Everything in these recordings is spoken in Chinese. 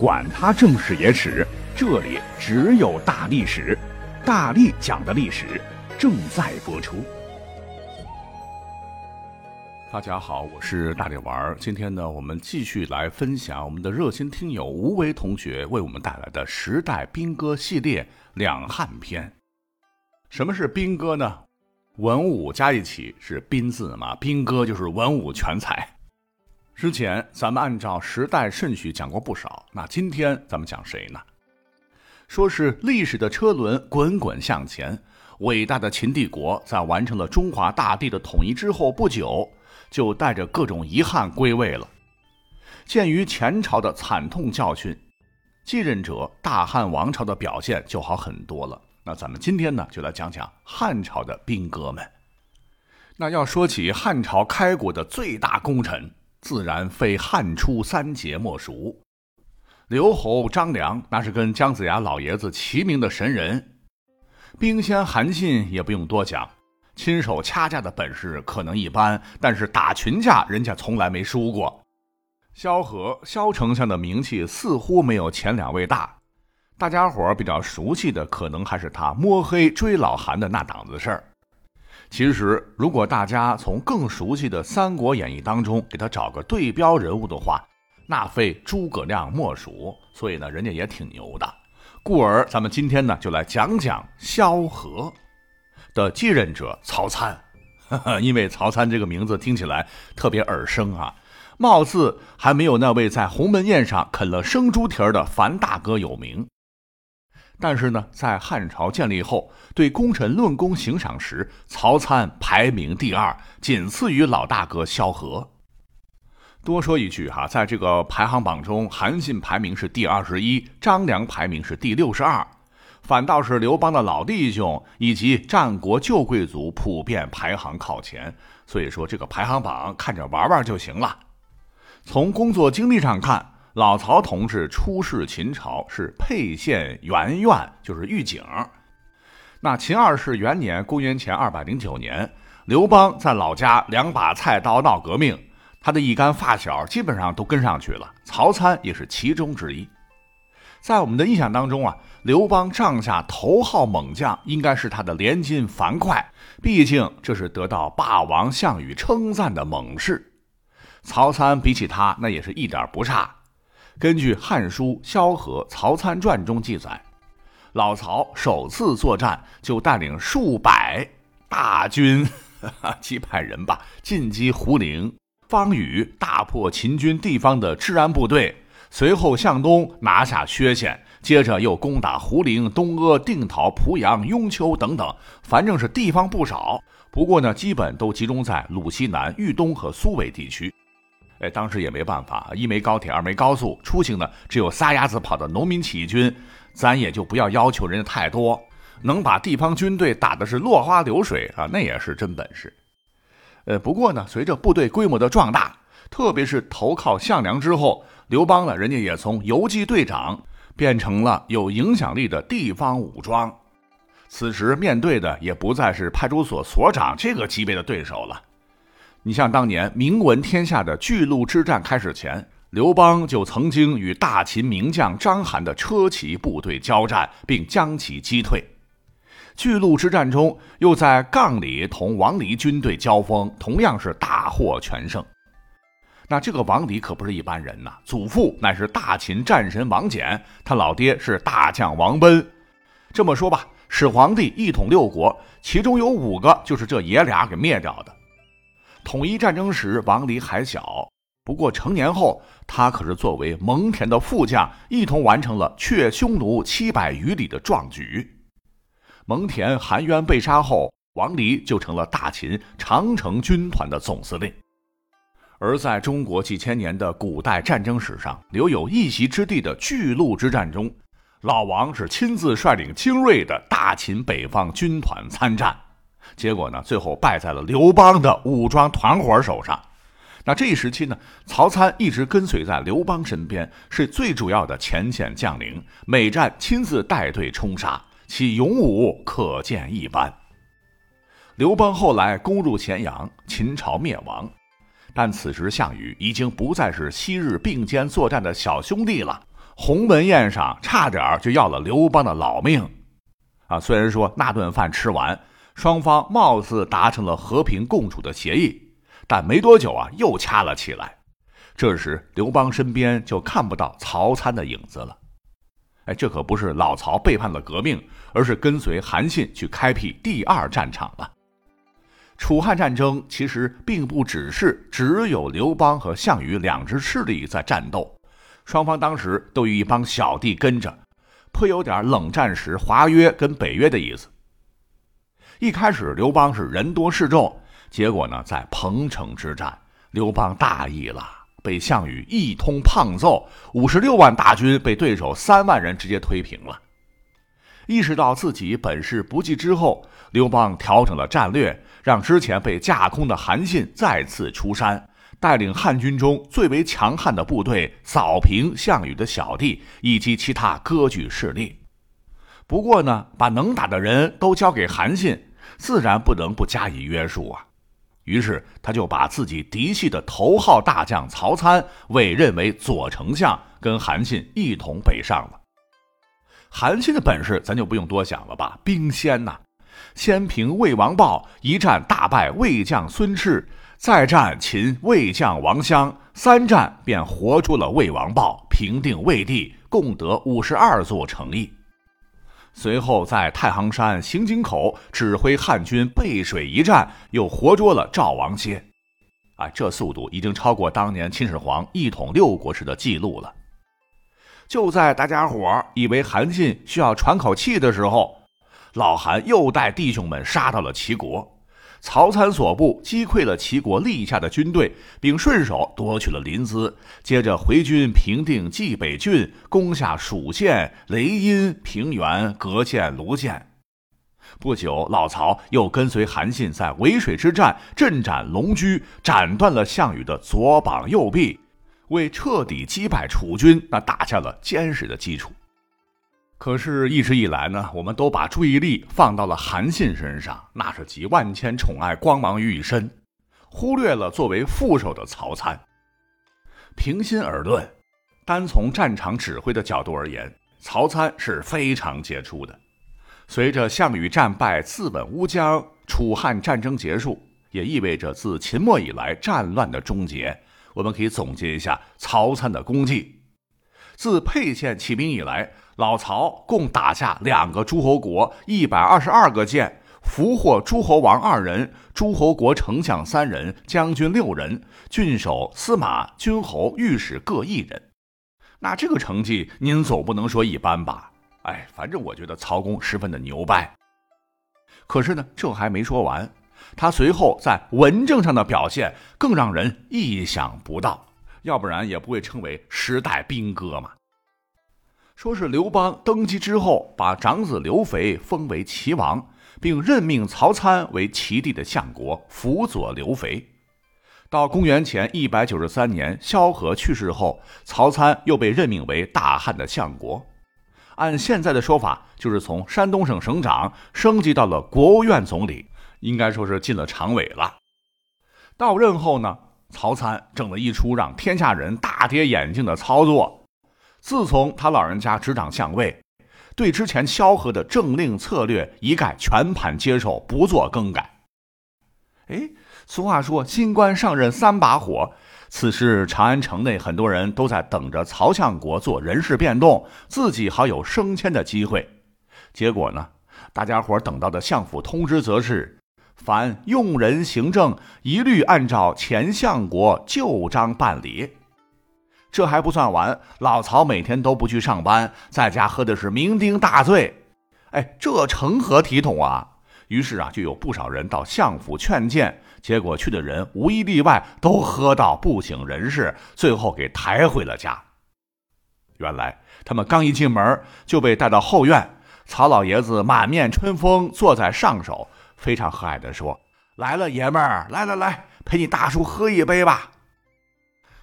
管他正史野史，这里只有大历史，大力讲的历史正在播出。大家好，我是大力丸儿。今天呢，我们继续来分享我们的热心听友吴为同学为我们带来的时代兵歌系列两汉篇。什么是兵歌呢？文武加一起是兵字嘛，兵歌就是文武全才。之前咱们按照时代顺序讲过不少，那今天咱们讲谁呢？说是历史的车轮滚滚向前，伟大的秦帝国在完成了中华大地的统一之后不久，就带着各种遗憾归位了。鉴于前朝的惨痛教训，继任者大汉王朝的表现就好很多了。那咱们今天呢，就来讲讲汉朝的兵哥们。那要说起汉朝开国的最大功臣。自然非汉初三杰莫属。刘侯张良那是跟姜子牙老爷子齐名的神人，兵仙韩信也不用多讲，亲手掐架的本事可能一般，但是打群架人家从来没输过。萧何萧丞相的名气似乎没有前两位大，大家伙比较熟悉的可能还是他摸黑追老韩的那档子事儿。其实，如果大家从更熟悉的《三国演义》当中给他找个对标人物的话，那非诸葛亮莫属。所以呢，人家也挺牛的。故而，咱们今天呢，就来讲讲萧何的继任者曹参。因为曹参这个名字听起来特别耳生啊，貌似还没有那位在鸿门宴上啃了生猪蹄儿的樊大哥有名。但是呢，在汉朝建立后，对功臣论功行赏时，曹参排名第二，仅次于老大哥萧何。多说一句哈，在这个排行榜中，韩信排名是第二十一，张良排名是第六十二，反倒是刘邦的老弟兄以及战国旧贵族普遍排行靠前。所以说，这个排行榜看着玩玩就行了。从工作经历上看。老曹同志出仕秦朝是沛县元院，就是狱警。那秦二世元年（公元前二百零九年），刘邦在老家两把菜刀闹革命，他的一干发小基本上都跟上去了，曹参也是其中之一。在我们的印象当中啊，刘邦帐下头号猛将应该是他的连襟樊哙，毕竟这是得到霸王项羽称赞的猛士。曹参比起他，那也是一点不差。根据《汉书·萧何曹参传》中记载，老曹首次作战就带领数百大军，几百人吧，进击胡陵、方宇，大破秦军地方的治安部队。随后向东拿下薛县，接着又攻打胡陵、东阿、定陶、濮阳、雍丘等等，反正是地方不少。不过呢，基本都集中在鲁西南、豫东和苏北地区。哎，当时也没办法，一没高铁，二没高速，出行呢只有撒丫子跑的农民起义军，咱也就不要要求人家太多，能把地方军队打的是落花流水啊，那也是真本事。呃，不过呢，随着部队规模的壮大，特别是投靠项梁之后，刘邦呢，人家也从游击队长变成了有影响力的地方武装，此时面对的也不再是派出所所长这个级别的对手了。你像当年名闻天下的巨鹿之战开始前，刘邦就曾经与大秦名将章邯的车骑部队交战，并将其击退。巨鹿之战中，又在杠里同王离军队交锋，同样是大获全胜。那这个王离可不是一般人呐，祖父乃是大秦战神王翦，他老爹是大将王贲。这么说吧，始皇帝一统六国，其中有五个就是这爷俩给灭掉的。统一战争时，王离还小，不过成年后，他可是作为蒙恬的副将，一同完成了却匈奴七百余里的壮举。蒙恬、韩渊被杀后，王离就成了大秦长城军团的总司令。而在中国几千年的古代战争史上，留有一席之地的巨鹿之战中，老王是亲自率领精锐的大秦北方军团参战。结果呢，最后败在了刘邦的武装团伙手上。那这一时期呢，曹参一直跟随在刘邦身边，是最主要的前线将领，每战亲自带队冲杀，其勇武可见一斑。刘邦后来攻入咸阳，秦朝灭亡，但此时项羽已经不再是昔日并肩作战的小兄弟了，鸿门宴上差点就要了刘邦的老命。啊，虽然说那顿饭吃完，双方貌似达成了和平共处的协议，但没多久啊，又掐了起来。这时，刘邦身边就看不到曹参的影子了。哎，这可不是老曹背叛了革命，而是跟随韩信去开辟第二战场了。楚汉战争其实并不只是只有刘邦和项羽两支势力在战斗，双方当时都有一帮小弟跟着，颇有点冷战时华约跟北约的意思。一开始刘邦是人多势众，结果呢，在彭城之战，刘邦大意了。被项羽一通胖揍，五十六万大军被对手三万人直接推平了。意识到自己本事不济之后，刘邦调整了战略，让之前被架空的韩信再次出山，带领汉军中最为强悍的部队扫平项羽的小弟以及其他割据势力。不过呢，把能打的人都交给韩信，自然不能不加以约束啊。于是，他就把自己嫡系的头号大将曹参委任为左丞相，跟韩信一同北上了。韩信的本事咱就不用多想了吧，兵仙呐！先平魏王豹，一战大败魏将孙赤，再战秦魏将王襄，三战便活捉了魏王豹，平定魏地，共得五十二座城邑。随后在太行山行井口指挥汉军背水一战，又活捉了赵王歇。啊，这速度已经超过当年秦始皇一统六国时的记录了。就在大家伙以为韩信需要喘口气的时候，老韩又带弟兄们杀到了齐国。曹参所部击溃了齐国立下的军队，并顺手夺取了临淄。接着回军平定冀北郡，攻下蜀县、雷阴、平原、隔县、卢县。不久，老曹又跟随韩信在渭水之战阵斩龙驹，斩断了项羽的左膀右臂，为彻底击败楚军那打下了坚实的基础。可是，一直以来呢，我们都把注意力放到了韩信身上，那是集万千宠爱光芒于一身，忽略了作为副手的曹参。平心而论，单从战场指挥的角度而言，曹参是非常杰出的。随着项羽战败，自刎乌江，楚汉战争结束，也意味着自秦末以来战乱的终结。我们可以总结一下曹参的功绩：自沛县起兵以来。老曹共打下两个诸侯国，一百二十二个县，俘获诸侯王二人，诸侯国丞相三人，将军六人，郡守、司马、君侯、御史各一人。那这个成绩，您总不能说一般吧？哎，反正我觉得曹公十分的牛掰。可是呢，这还没说完，他随后在文政上的表现更让人意想不到，要不然也不会称为时代兵哥嘛。说是刘邦登基之后，把长子刘肥封为齐王，并任命曹参为齐地的相国，辅佐刘肥。到公元前一百九十三年，萧何去世后，曹参又被任命为大汉的相国。按现在的说法，就是从山东省省长升级到了国务院总理，应该说是进了常委了。到任后呢，曹参整了一出让天下人大跌眼镜的操作。自从他老人家执掌相位，对之前萧何的政令策略一概全盘接受，不做更改。哎，俗话说“新官上任三把火”，此时长安城内很多人都在等着曹相国做人事变动，自己好有升迁的机会。结果呢，大家伙等到的相府通知则是：凡用人行政，一律按照前相国旧章办理。这还不算完，老曹每天都不去上班，在家喝的是酩酊大醉。哎，这成何体统啊！于是啊，就有不少人到相府劝谏，结果去的人无一例外都喝到不省人事，最后给抬回了家。原来他们刚一进门就被带到后院，曹老爷子满面春风，坐在上首，非常和蔼地说：“来了，爷们儿，来来来，陪你大叔喝一杯吧。”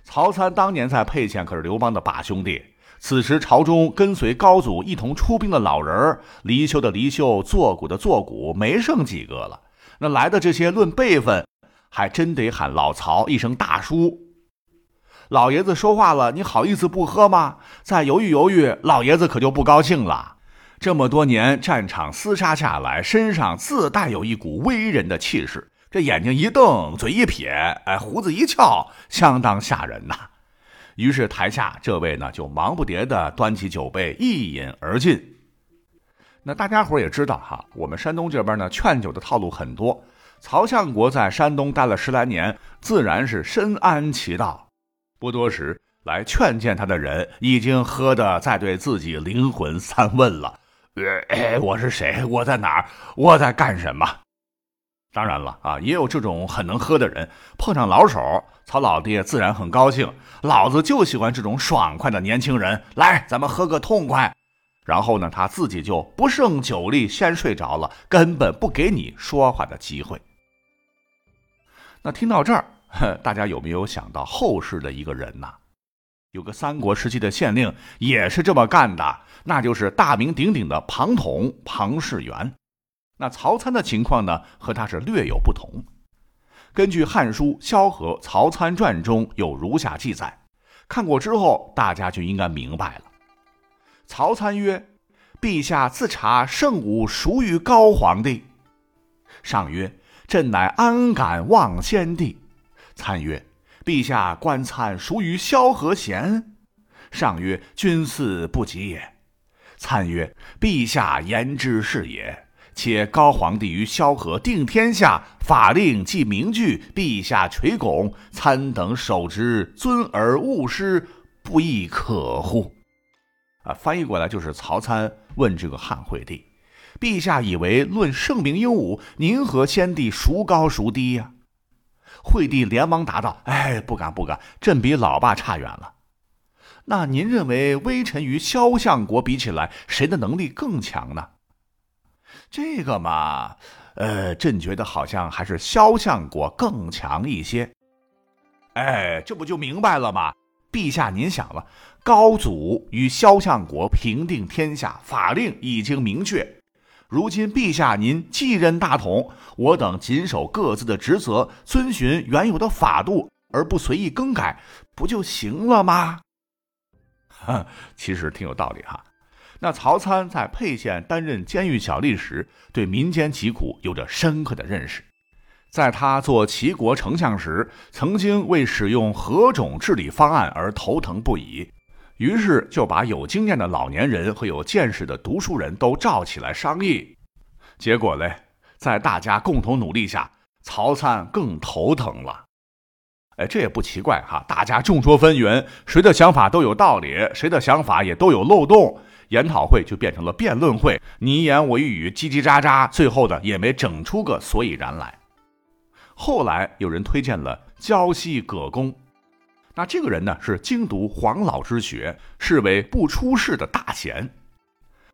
曹参当年在沛县可是刘邦的把兄弟，此时朝中跟随高祖一同出兵的老人离休的离休，坐骨的坐骨，没剩几个了。那来的这些论辈分，还真得喊老曹一声大叔。老爷子说话了，你好意思不喝吗？再犹豫犹豫，老爷子可就不高兴了。这么多年战场厮杀下来，身上自带有一股威人的气势。这眼睛一瞪，嘴一撇，哎，胡子一翘，相当吓人呐。于是台下这位呢，就忙不迭地端起酒杯一饮而尽。那大家伙也知道哈，我们山东这边呢，劝酒的套路很多。曹相国在山东待了十来年，自然是深谙其道。不多时，来劝谏他的人已经喝得在对自己灵魂三问了。呃，我是谁？我在哪儿？我在干什么？当然了啊，也有这种很能喝的人，碰上老手，曹老爹自然很高兴。老子就喜欢这种爽快的年轻人，来，咱们喝个痛快。然后呢，他自己就不胜酒力，先睡着了，根本不给你说话的机会。那听到这儿，大家有没有想到后世的一个人呢？有个三国时期的县令也是这么干的，那就是大名鼎鼎的庞统庞士元。那曹参的情况呢，和他是略有不同。根据《汉书·萧何曹参传》中有如下记载，看过之后大家就应该明白了。曹参曰：“陛下自查圣武孰于高皇帝？”上曰：“朕乃安敢忘先帝？”参曰。陛下观参孰于萧何贤？上曰：“君嗣不及也。”参曰：“陛下言之是也。且高皇帝于萧何定天下，法令既明具，陛下垂拱，参等守之，尊而勿失，不亦可乎？”啊，翻译过来就是曹参问这个汉惠帝：“陛下以为论圣明英武，您和先帝孰高孰低呀？”惠帝连忙答道：“哎，不敢不敢，朕比老爸差远了。那您认为微臣与萧相国比起来，谁的能力更强呢？这个嘛，呃，朕觉得好像还是萧相国更强一些。哎，这不就明白了吗？陛下，您想了，高祖与萧相国平定天下，法令已经明确。”如今陛下您继任大统，我等谨守各自的职责，遵循原有的法度，而不随意更改，不就行了吗？哈，其实挺有道理哈。那曹参在沛县担任监狱小吏时，对民间疾苦有着深刻的认识。在他做齐国丞相时，曾经为使用何种治理方案而头疼不已。于是就把有经验的老年人和有见识的读书人都召起来商议，结果嘞，在大家共同努力下，曹参更头疼了。哎，这也不奇怪哈，大家众说纷纭，谁的想法都有道理，谁的想法也都有漏洞，研讨会就变成了辩论会，你一言我一语，叽叽喳喳，最后的也没整出个所以然来。后来有人推荐了胶西葛公。那这个人呢，是精读黄老之学，是为不出世的大贤。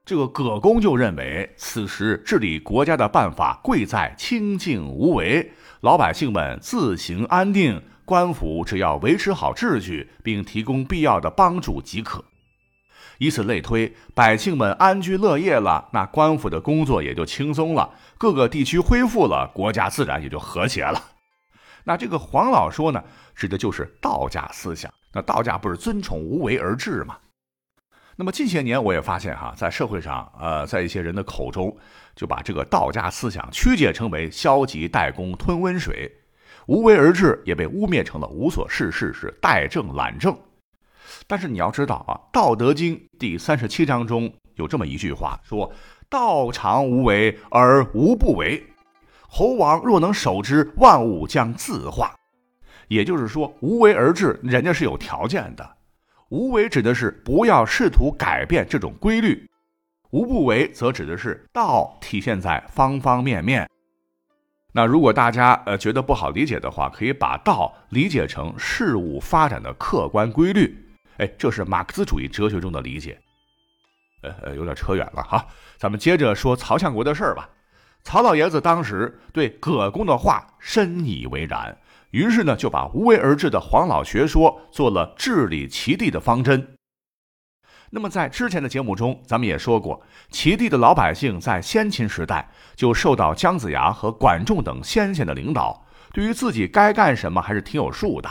这个葛公就认为，此时治理国家的办法贵在清静无为，老百姓们自行安定，官府只要维持好秩序，并提供必要的帮助即可。以此类推，百姓们安居乐业了，那官府的工作也就轻松了，各个地区恢复了，国家自然也就和谐了。那这个黄老说呢，指的就是道家思想。那道家不是尊崇无为而治吗？那么近些年我也发现哈，在社会上，呃，在一些人的口中，就把这个道家思想曲解成为消极怠工、吞温水；无为而治也被污蔑成了无所事事，是怠政懒政。但是你要知道啊，《道德经》第三十七章中有这么一句话，说：“道常无为而无不为。”猴王若能守之，万物将自化。也就是说，无为而治，人家是有条件的。无为指的是不要试图改变这种规律，无不为则指的是道体现在方方面面。那如果大家呃觉得不好理解的话，可以把道理解成事物发展的客观规律。哎，这是马克思主义哲学中的理解。呃呃，有点扯远了哈，咱们接着说曹相国的事儿吧。曹老爷子当时对葛公的话深以为然，于是呢就把无为而治的黄老学说做了治理齐地的方针。那么在之前的节目中，咱们也说过，齐地的老百姓在先秦时代就受到姜子牙和管仲等先贤的领导，对于自己该干什么还是挺有数的。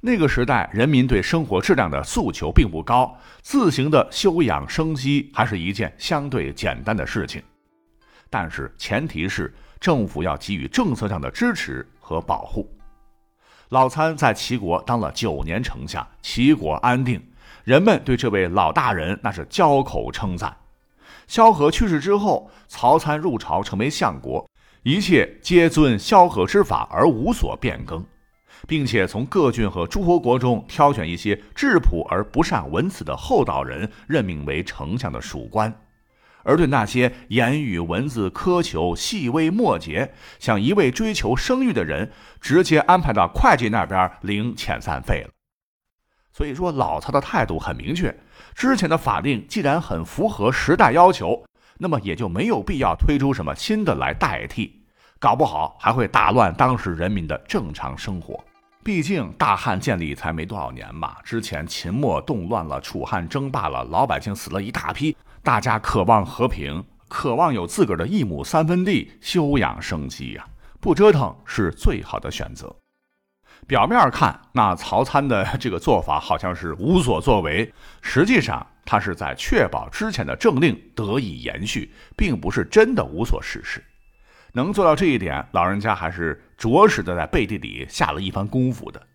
那个时代，人民对生活质量的诉求并不高，自行的休养生息还是一件相对简单的事情。但是前提是政府要给予政策上的支持和保护。老参在齐国当了九年丞相，齐国安定，人们对这位老大人那是交口称赞。萧何去世之后，曹参入朝成为相国，一切皆遵萧何之法而无所变更。并且从各郡和诸侯国中挑选一些质朴而不善文辞的厚道人，任命为丞相的属官；而对那些言语文字苛求、细微末节、想一味追求声誉的人，直接安排到会计那边领遣散费了。所以说，老曹的态度很明确：之前的法令既然很符合时代要求，那么也就没有必要推出什么新的来代替，搞不好还会打乱当时人民的正常生活。毕竟大汉建立才没多少年嘛，之前秦末动乱了，楚汉争霸了，老百姓死了一大批，大家渴望和平，渴望有自个儿的一亩三分地休养生息呀，不折腾是最好的选择。表面看，那曹参的这个做法好像是无所作为，实际上他是在确保之前的政令得以延续，并不是真的无所事事。能做到这一点，老人家还是着实的在背地里下了一番功夫的。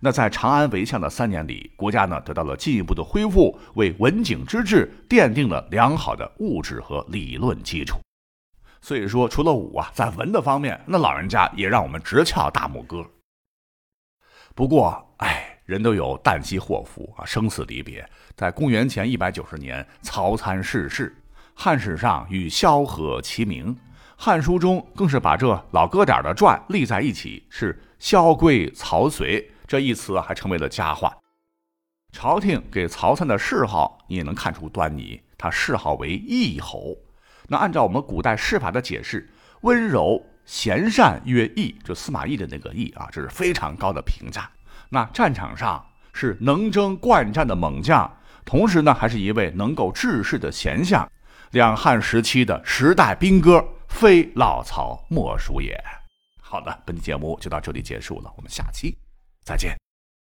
那在长安为相的三年里，国家呢得到了进一步的恢复，为文景之治奠定了良好的物质和理论基础。所以说，除了武啊，在文的方面，那老人家也让我们直翘大拇哥。不过，哎，人都有旦夕祸福啊，生死离别。在公元前一百九十年，曹参逝世，汉史上与萧何齐名。《汉书》中更是把这老哥俩的传立在一起，是“萧规曹随”这一词还成为了佳话。朝廷给曹参的谥号你也能看出端倪，他谥号为义侯。那按照我们古代谥法的解释，温柔贤善曰义，就司马懿的那个义啊，这是非常高的评价。那战场上是能征惯战的猛将，同时呢，还是一位能够治世的贤相，两汉时期的时代兵歌。非老曹莫属也。好的，本期节目就到这里结束了，我们下期再见。